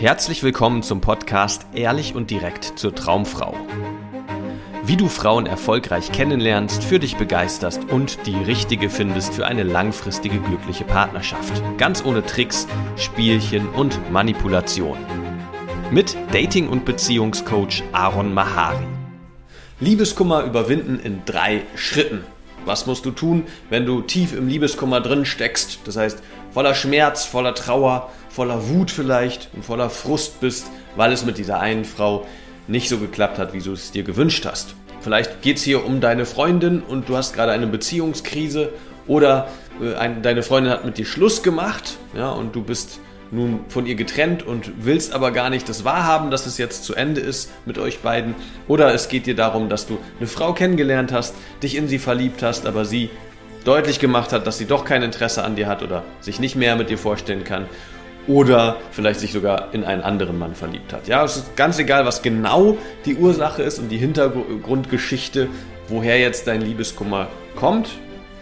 Herzlich willkommen zum Podcast Ehrlich und direkt zur Traumfrau. Wie du Frauen erfolgreich kennenlernst, für dich begeisterst und die richtige findest für eine langfristige glückliche Partnerschaft. Ganz ohne Tricks, Spielchen und Manipulation. Mit Dating- und Beziehungscoach Aaron Mahari. Liebeskummer überwinden in drei Schritten. Was musst du tun, wenn du tief im Liebeskummer drin steckst? Das heißt, voller Schmerz, voller Trauer, voller Wut vielleicht und voller Frust bist, weil es mit dieser einen Frau nicht so geklappt hat, wie du es dir gewünscht hast. Vielleicht geht es hier um deine Freundin und du hast gerade eine Beziehungskrise oder äh, ein, deine Freundin hat mit dir Schluss gemacht ja, und du bist nun von ihr getrennt und willst aber gar nicht das wahrhaben, dass es jetzt zu Ende ist mit euch beiden. Oder es geht dir darum, dass du eine Frau kennengelernt hast, dich in sie verliebt hast, aber sie deutlich gemacht hat, dass sie doch kein Interesse an dir hat oder sich nicht mehr mit dir vorstellen kann. Oder vielleicht sich sogar in einen anderen Mann verliebt hat. Ja, es ist ganz egal, was genau die Ursache ist und die Hintergrundgeschichte, woher jetzt dein Liebeskummer kommt.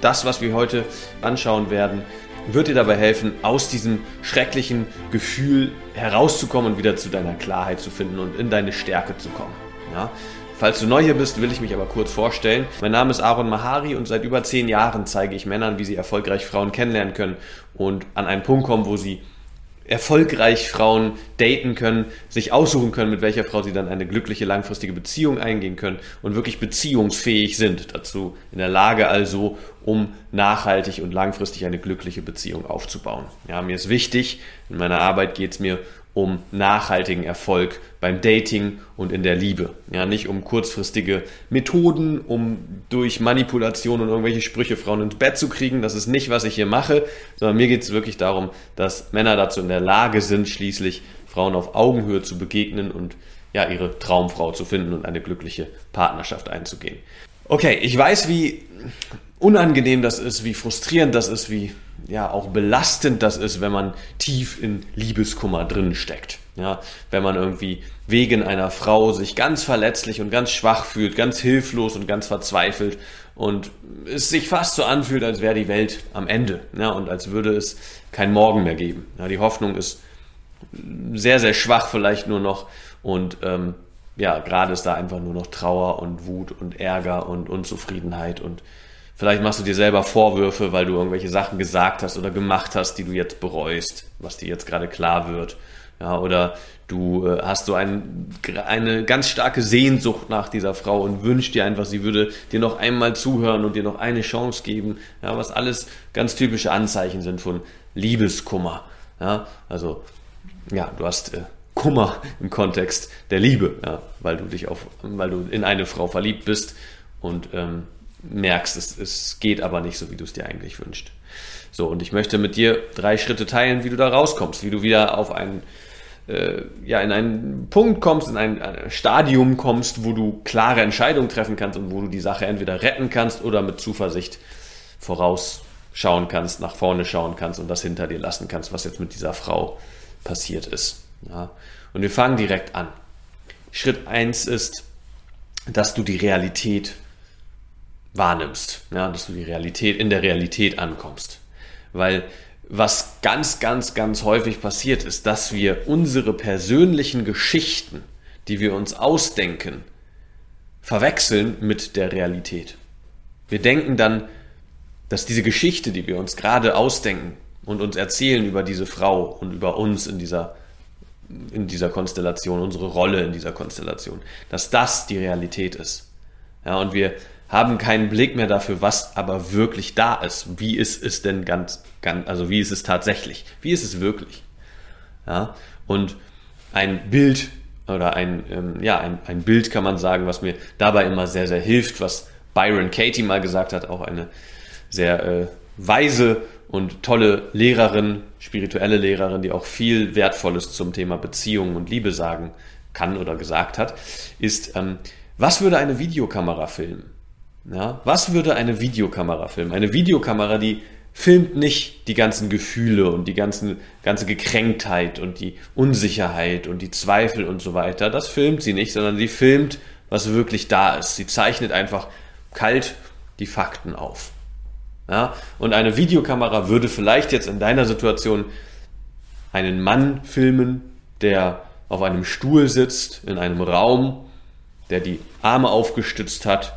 Das, was wir heute anschauen werden, wird dir dabei helfen, aus diesem schrecklichen Gefühl herauszukommen und wieder zu deiner Klarheit zu finden und in deine Stärke zu kommen. Ja? Falls du neu hier bist, will ich mich aber kurz vorstellen. Mein Name ist Aaron Mahari und seit über zehn Jahren zeige ich Männern, wie sie erfolgreich Frauen kennenlernen können und an einen Punkt kommen, wo sie erfolgreich Frauen daten können, sich aussuchen können, mit welcher Frau sie dann eine glückliche langfristige Beziehung eingehen können und wirklich beziehungsfähig sind. Dazu in der Lage also, um nachhaltig und langfristig eine glückliche Beziehung aufzubauen. Ja, mir ist wichtig, in meiner Arbeit geht es mir um nachhaltigen Erfolg beim Dating und in der Liebe. Ja, nicht um kurzfristige Methoden, um durch Manipulation und irgendwelche Sprüche Frauen ins Bett zu kriegen. Das ist nicht, was ich hier mache, sondern mir geht es wirklich darum, dass Männer dazu in der Lage sind, schließlich Frauen auf Augenhöhe zu begegnen und ja, ihre Traumfrau zu finden und eine glückliche Partnerschaft einzugehen. Okay, ich weiß, wie unangenehm das ist, wie frustrierend das ist, wie ja auch belastend das ist, wenn man tief in Liebeskummer drin steckt. Ja, wenn man irgendwie wegen einer Frau sich ganz verletzlich und ganz schwach fühlt, ganz hilflos und ganz verzweifelt und es sich fast so anfühlt, als wäre die Welt am Ende ja, und als würde es kein Morgen mehr geben. Ja, die Hoffnung ist sehr, sehr schwach vielleicht nur noch und ähm, ja, gerade ist da einfach nur noch Trauer und Wut und Ärger und Unzufriedenheit und Vielleicht machst du dir selber Vorwürfe, weil du irgendwelche Sachen gesagt hast oder gemacht hast, die du jetzt bereust, was dir jetzt gerade klar wird. Ja, oder du äh, hast so ein, eine ganz starke Sehnsucht nach dieser Frau und wünschst dir einfach, sie würde dir noch einmal zuhören und dir noch eine Chance geben. Ja, was alles ganz typische Anzeichen sind von Liebeskummer. Ja, also, ja, du hast äh, Kummer im Kontext der Liebe, ja, weil du dich auf, weil du in eine Frau verliebt bist und ähm, merkst, es, es geht aber nicht so, wie du es dir eigentlich wünschst. So, und ich möchte mit dir drei Schritte teilen, wie du da rauskommst, wie du wieder auf einen, äh, ja, in einen Punkt kommst, in ein, ein Stadium kommst, wo du klare Entscheidungen treffen kannst und wo du die Sache entweder retten kannst oder mit Zuversicht vorausschauen kannst, nach vorne schauen kannst und das hinter dir lassen kannst, was jetzt mit dieser Frau passiert ist. Ja. Und wir fangen direkt an. Schritt eins ist, dass du die Realität wahrnimmst, ja, dass du die Realität in der Realität ankommst. Weil was ganz, ganz, ganz häufig passiert ist, dass wir unsere persönlichen Geschichten, die wir uns ausdenken, verwechseln mit der Realität. Wir denken dann, dass diese Geschichte, die wir uns gerade ausdenken und uns erzählen über diese Frau und über uns in dieser, in dieser Konstellation, unsere Rolle in dieser Konstellation, dass das die Realität ist. Ja, und wir haben keinen Blick mehr dafür, was aber wirklich da ist. Wie ist es denn ganz, ganz, also wie ist es tatsächlich? Wie ist es wirklich? Ja, und ein Bild oder ein, ähm, ja, ein, ein Bild kann man sagen, was mir dabei immer sehr, sehr hilft, was Byron Katie mal gesagt hat, auch eine sehr äh, weise und tolle Lehrerin, spirituelle Lehrerin, die auch viel Wertvolles zum Thema Beziehung und Liebe sagen kann oder gesagt hat, ist, ähm, was würde eine Videokamera filmen? Ja, was würde eine Videokamera filmen? Eine Videokamera, die filmt nicht die ganzen Gefühle und die ganzen, ganze Gekränktheit und die Unsicherheit und die Zweifel und so weiter. Das filmt sie nicht, sondern sie filmt, was wirklich da ist. Sie zeichnet einfach kalt die Fakten auf. Ja, und eine Videokamera würde vielleicht jetzt in deiner Situation einen Mann filmen, der auf einem Stuhl sitzt, in einem Raum, der die Arme aufgestützt hat,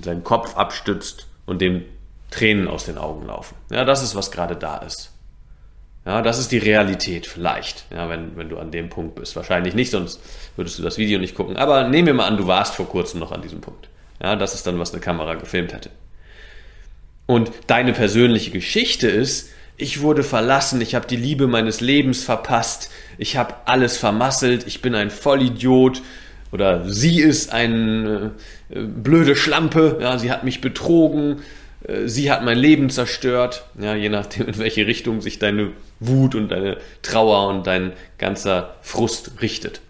seinen Kopf abstützt und dem Tränen aus den Augen laufen. Ja, das ist, was gerade da ist. Ja, das ist die Realität vielleicht, ja, wenn, wenn du an dem Punkt bist. Wahrscheinlich nicht, sonst würdest du das Video nicht gucken. Aber nehmen wir mal an, du warst vor kurzem noch an diesem Punkt. Ja, das ist dann, was eine Kamera gefilmt hätte. Und deine persönliche Geschichte ist, ich wurde verlassen, ich habe die Liebe meines Lebens verpasst, ich habe alles vermasselt, ich bin ein Vollidiot oder sie ist eine äh, blöde Schlampe, ja, sie hat mich betrogen, äh, sie hat mein Leben zerstört, ja, je nachdem, in welche Richtung sich deine Wut und deine Trauer und dein ganzer Frust richtet.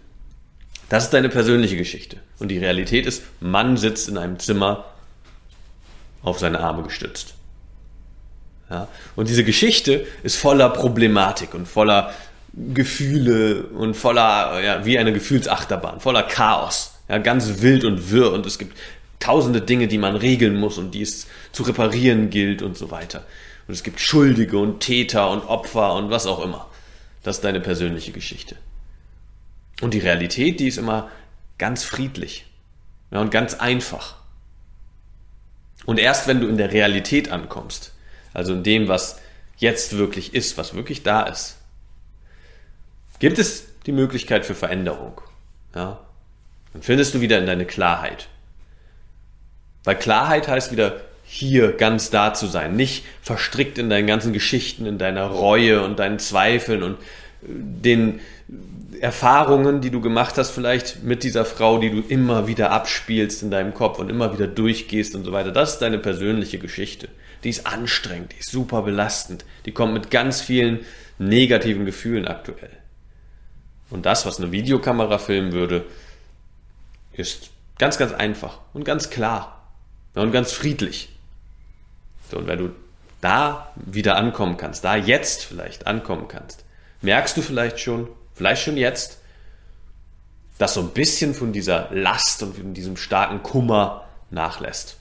Das ist deine persönliche Geschichte. Und die Realität ist, Mann sitzt in einem Zimmer auf seine Arme gestützt. Ja? Und diese Geschichte ist voller Problematik und voller Gefühle und voller, ja, wie eine Gefühlsachterbahn, voller Chaos. Ja, ganz wild und wirr und es gibt tausende Dinge, die man regeln muss und die es zu reparieren gilt und so weiter. Und es gibt Schuldige und Täter und Opfer und was auch immer. Das ist deine persönliche Geschichte. Und die Realität, die ist immer ganz friedlich ja, und ganz einfach. Und erst wenn du in der Realität ankommst, also in dem, was jetzt wirklich ist, was wirklich da ist, gibt es die Möglichkeit für Veränderung. Ja? Dann findest du wieder in deine Klarheit. Weil Klarheit heißt wieder hier ganz da zu sein, nicht verstrickt in deinen ganzen Geschichten, in deiner Reue und deinen Zweifeln und äh, den Erfahrungen, die du gemacht hast, vielleicht mit dieser Frau, die du immer wieder abspielst in deinem Kopf und immer wieder durchgehst und so weiter. Das ist deine persönliche Geschichte. Die ist anstrengend, die ist super belastend, die kommt mit ganz vielen negativen Gefühlen aktuell. Und das, was eine Videokamera filmen würde, ist ganz, ganz einfach und ganz klar und ganz friedlich. So, und wenn du da wieder ankommen kannst, da jetzt vielleicht ankommen kannst, merkst du vielleicht schon, vielleicht schon jetzt, dass so ein bisschen von dieser Last und von diesem starken Kummer nachlässt.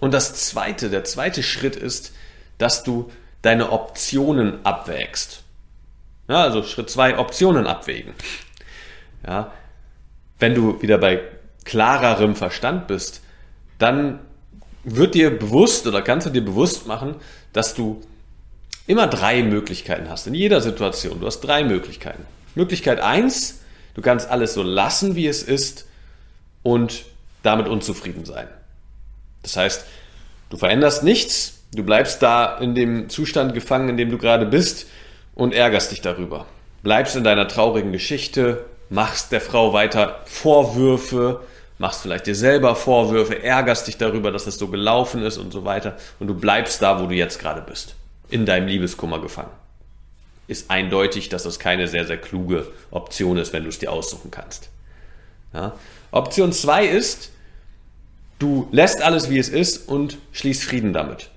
Und das zweite, der zweite Schritt ist, dass du deine Optionen abwägst. Ja, also Schritt zwei, Optionen abwägen. Ja, wenn du wieder bei klarerem Verstand bist, dann wird dir bewusst oder kannst du dir bewusst machen, dass du immer drei Möglichkeiten hast. In jeder Situation. Du hast drei Möglichkeiten. Möglichkeit eins: du kannst alles so lassen, wie es ist und damit unzufrieden sein. Das heißt, du veränderst nichts, du bleibst da in dem Zustand gefangen, in dem du gerade bist und ärgerst dich darüber. Bleibst in deiner traurigen Geschichte, machst der Frau weiter Vorwürfe, machst vielleicht dir selber Vorwürfe, ärgerst dich darüber, dass es so gelaufen ist und so weiter und du bleibst da, wo du jetzt gerade bist, in deinem Liebeskummer gefangen. Ist eindeutig, dass das keine sehr, sehr kluge Option ist, wenn du es dir aussuchen kannst. Ja? Option 2 ist, du lässt alles, wie es ist und schließt Frieden damit.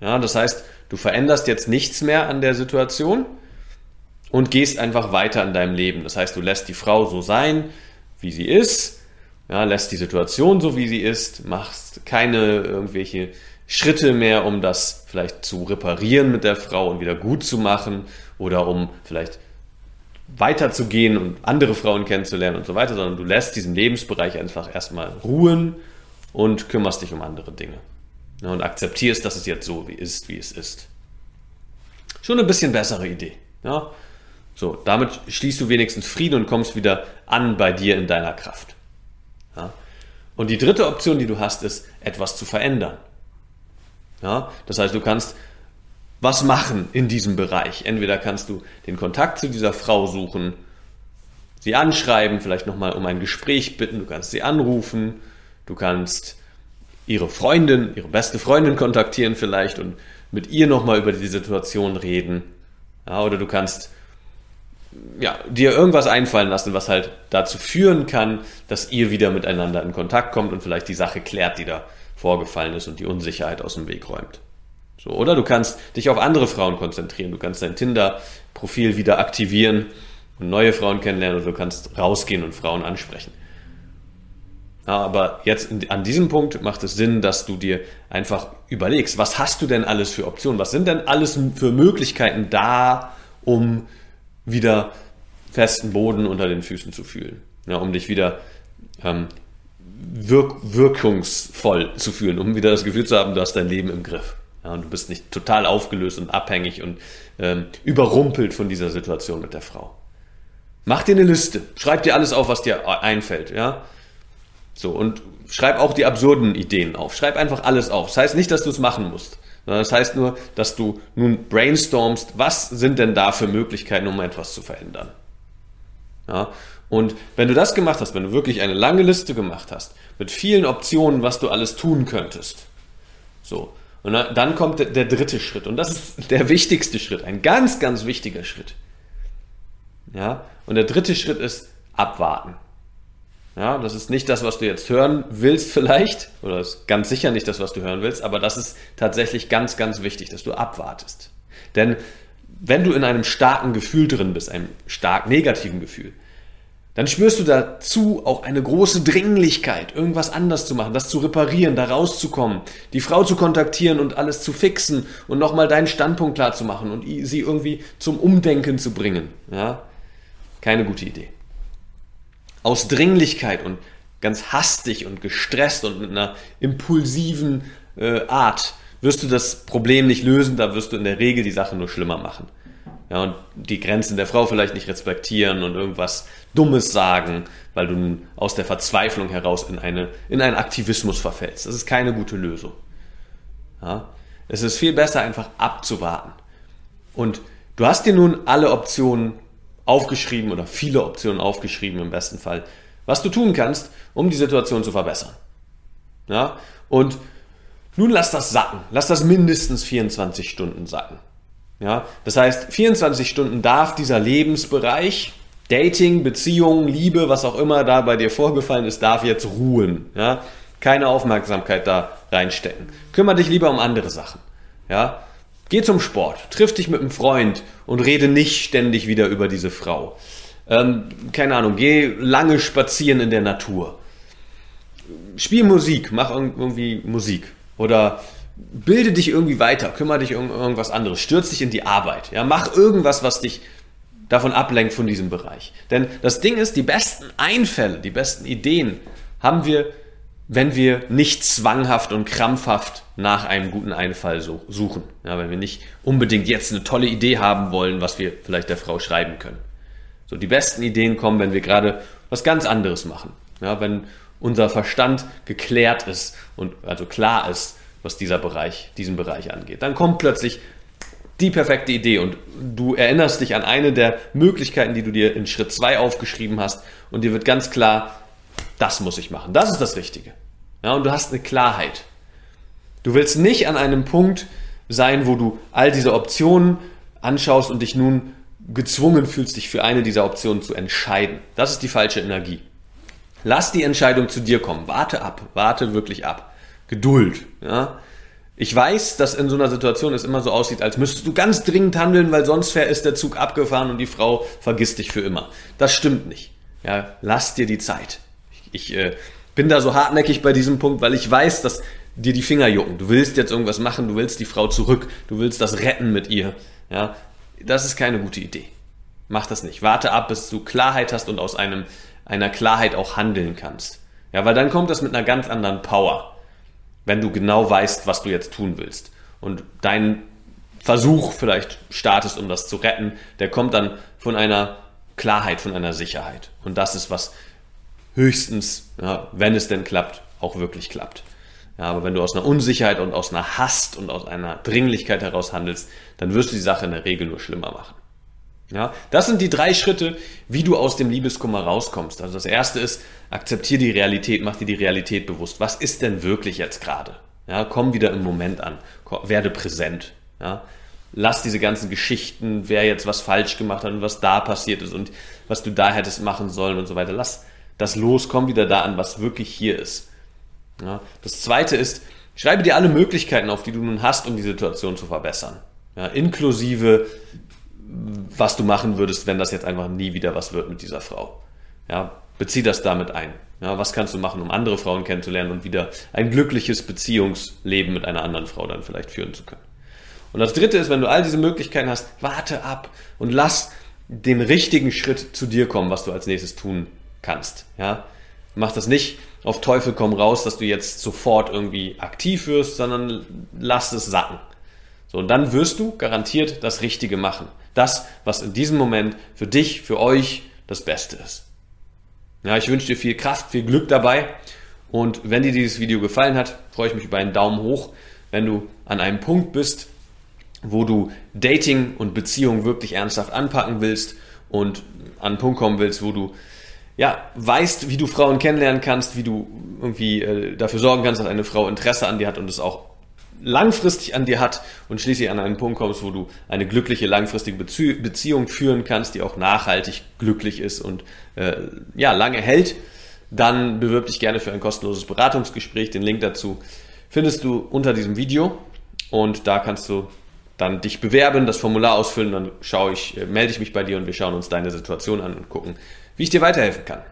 Ja, das heißt, du veränderst jetzt nichts mehr an der Situation und gehst einfach weiter in deinem Leben. Das heißt, du lässt die Frau so sein, wie sie ist, ja, lässt die Situation so, wie sie ist, machst keine irgendwelche Schritte mehr, um das vielleicht zu reparieren mit der Frau und wieder gut zu machen oder um vielleicht weiterzugehen und andere Frauen kennenzulernen und so weiter, sondern du lässt diesen Lebensbereich einfach erstmal ruhen und kümmerst dich um andere Dinge. Ja, und akzeptierst, dass es jetzt so wie ist, wie es ist. Schon eine bisschen bessere Idee. Ja? So, damit schließt du wenigstens Frieden und kommst wieder an bei dir in deiner Kraft. Ja? Und die dritte Option, die du hast, ist, etwas zu verändern. Ja? Das heißt, du kannst was machen in diesem Bereich. Entweder kannst du den Kontakt zu dieser Frau suchen, sie anschreiben, vielleicht nochmal um ein Gespräch bitten, du kannst sie anrufen, du kannst ihre Freundin, ihre beste Freundin kontaktieren vielleicht und mit ihr nochmal über die Situation reden. Ja, oder du kannst ja, dir irgendwas einfallen lassen, was halt dazu führen kann, dass ihr wieder miteinander in Kontakt kommt und vielleicht die Sache klärt, die da vorgefallen ist und die Unsicherheit aus dem Weg räumt. So, oder du kannst dich auf andere Frauen konzentrieren. Du kannst dein Tinder-Profil wieder aktivieren und neue Frauen kennenlernen oder du kannst rausgehen und Frauen ansprechen. Aber jetzt an diesem Punkt macht es Sinn, dass du dir einfach überlegst, was hast du denn alles für Optionen? Was sind denn alles für Möglichkeiten da, um wieder festen Boden unter den Füßen zu fühlen. Ja, um dich wieder ähm, wirk wirkungsvoll zu fühlen, um wieder das Gefühl zu haben, du hast dein Leben im Griff. Ja, und du bist nicht total aufgelöst und abhängig und ähm, überrumpelt von dieser Situation mit der Frau. Mach dir eine Liste, schreib dir alles auf, was dir einfällt, ja. So, und schreib auch die absurden Ideen auf. Schreib einfach alles auf. Das heißt nicht, dass du es machen musst. Das heißt nur, dass du nun brainstormst, was sind denn da für Möglichkeiten, um etwas zu verändern. Ja, und wenn du das gemacht hast, wenn du wirklich eine lange Liste gemacht hast, mit vielen Optionen, was du alles tun könntest, so, und dann kommt der, der dritte Schritt, und das ist der wichtigste Schritt, ein ganz, ganz wichtiger Schritt. Ja, und der dritte Schritt ist abwarten. Ja, das ist nicht das, was du jetzt hören willst vielleicht, oder ist ganz sicher nicht das, was du hören willst, aber das ist tatsächlich ganz, ganz wichtig, dass du abwartest. Denn wenn du in einem starken Gefühl drin bist, einem stark negativen Gefühl, dann spürst du dazu auch eine große Dringlichkeit, irgendwas anders zu machen, das zu reparieren, da rauszukommen, die Frau zu kontaktieren und alles zu fixen und nochmal deinen Standpunkt klar zu machen und sie irgendwie zum Umdenken zu bringen. Ja? Keine gute Idee. Aus Dringlichkeit und ganz hastig und gestresst und mit einer impulsiven äh, Art wirst du das Problem nicht lösen, da wirst du in der Regel die Sache nur schlimmer machen. Ja, und die Grenzen der Frau vielleicht nicht respektieren und irgendwas Dummes sagen, weil du aus der Verzweiflung heraus in, eine, in einen Aktivismus verfällst. Das ist keine gute Lösung. Ja, es ist viel besser, einfach abzuwarten. Und du hast dir nun alle Optionen aufgeschrieben oder viele Optionen aufgeschrieben im besten Fall, was du tun kannst, um die Situation zu verbessern. Ja, und nun lass das sacken. Lass das mindestens 24 Stunden sacken. Ja, das heißt, 24 Stunden darf dieser Lebensbereich, Dating, Beziehung, Liebe, was auch immer da bei dir vorgefallen ist, darf jetzt ruhen. Ja, keine Aufmerksamkeit da reinstecken. Kümmer dich lieber um andere Sachen. Ja, geh zum Sport, triff dich mit einem Freund und rede nicht ständig wieder über diese Frau. Ähm, keine Ahnung, geh lange spazieren in der Natur. Spiel Musik, mach irgendwie Musik. Oder bilde dich irgendwie weiter, kümmere dich um irgendwas anderes, stürz dich in die Arbeit, ja, mach irgendwas, was dich davon ablenkt von diesem Bereich. Denn das Ding ist, die besten Einfälle, die besten Ideen haben wir, wenn wir nicht zwanghaft und krampfhaft nach einem guten Einfall suchen. Ja, wenn wir nicht unbedingt jetzt eine tolle Idee haben wollen, was wir vielleicht der Frau schreiben können. So, die besten Ideen kommen, wenn wir gerade was ganz anderes machen. Ja, wenn unser Verstand geklärt ist und also klar ist, was dieser Bereich, diesen Bereich angeht. Dann kommt plötzlich die perfekte Idee und du erinnerst dich an eine der Möglichkeiten, die du dir in Schritt 2 aufgeschrieben hast und dir wird ganz klar, das muss ich machen. Das ist das Richtige. Ja, und du hast eine Klarheit. Du willst nicht an einem Punkt sein, wo du all diese Optionen anschaust und dich nun gezwungen fühlst, dich für eine dieser Optionen zu entscheiden. Das ist die falsche Energie. Lass die Entscheidung zu dir kommen. Warte ab. Warte wirklich ab. Geduld. Ja? Ich weiß, dass in so einer Situation es immer so aussieht, als müsstest du ganz dringend handeln, weil sonst ist der Zug abgefahren und die Frau vergisst dich für immer. Das stimmt nicht. Ja, lass dir die Zeit. Ich, äh, bin da so hartnäckig bei diesem Punkt, weil ich weiß, dass dir die Finger jucken. Du willst jetzt irgendwas machen, du willst die Frau zurück, du willst das retten mit ihr. Ja, das ist keine gute Idee. Mach das nicht. Warte ab, bis du Klarheit hast und aus einem, einer Klarheit auch handeln kannst. Ja, weil dann kommt das mit einer ganz anderen Power wenn du genau weißt, was du jetzt tun willst. Und dein Versuch vielleicht startest, um das zu retten, der kommt dann von einer Klarheit, von einer Sicherheit. Und das ist, was höchstens, ja, wenn es denn klappt, auch wirklich klappt. Ja, aber wenn du aus einer Unsicherheit und aus einer Hast und aus einer Dringlichkeit heraus handelst, dann wirst du die Sache in der Regel nur schlimmer machen. Ja, das sind die drei Schritte, wie du aus dem Liebeskummer rauskommst. Also das erste ist, akzeptier die Realität, mach dir die Realität bewusst. Was ist denn wirklich jetzt gerade? Ja, komm wieder im Moment an, werde präsent. Ja, lass diese ganzen Geschichten, wer jetzt was falsch gemacht hat und was da passiert ist und was du da hättest machen sollen und so weiter. Lass das los, komm wieder da an, was wirklich hier ist. Ja, das zweite ist, schreibe dir alle Möglichkeiten auf, die du nun hast, um die Situation zu verbessern. Ja, inklusive was du machen würdest, wenn das jetzt einfach nie wieder was wird mit dieser Frau. Ja, bezieh das damit ein. Ja, was kannst du machen, um andere Frauen kennenzulernen und wieder ein glückliches Beziehungsleben mit einer anderen Frau dann vielleicht führen zu können. Und das dritte ist, wenn du all diese Möglichkeiten hast, warte ab und lass den richtigen Schritt zu dir kommen, was du als nächstes tun kannst. Ja? Mach das nicht auf Teufel komm raus, dass du jetzt sofort irgendwie aktiv wirst, sondern lass es sacken. So, und dann wirst du garantiert das Richtige machen. Das, was in diesem Moment für dich, für euch das Beste ist. Ja, ich wünsche dir viel Kraft, viel Glück dabei. Und wenn dir dieses Video gefallen hat, freue ich mich über einen Daumen hoch. Wenn du an einem Punkt bist, wo du Dating und Beziehung wirklich ernsthaft anpacken willst und an einen Punkt kommen willst, wo du ja, weißt, wie du Frauen kennenlernen kannst, wie du irgendwie äh, dafür sorgen kannst, dass eine Frau Interesse an dir hat und es auch langfristig an dir hat und schließlich an einen Punkt kommst, wo du eine glückliche langfristige Bezie Beziehung führen kannst, die auch nachhaltig glücklich ist und äh, ja lange hält, dann bewirb dich gerne für ein kostenloses Beratungsgespräch. Den Link dazu findest du unter diesem Video und da kannst du dann dich bewerben, das Formular ausfüllen, dann schaue ich, äh, melde ich mich bei dir und wir schauen uns deine Situation an und gucken, wie ich dir weiterhelfen kann.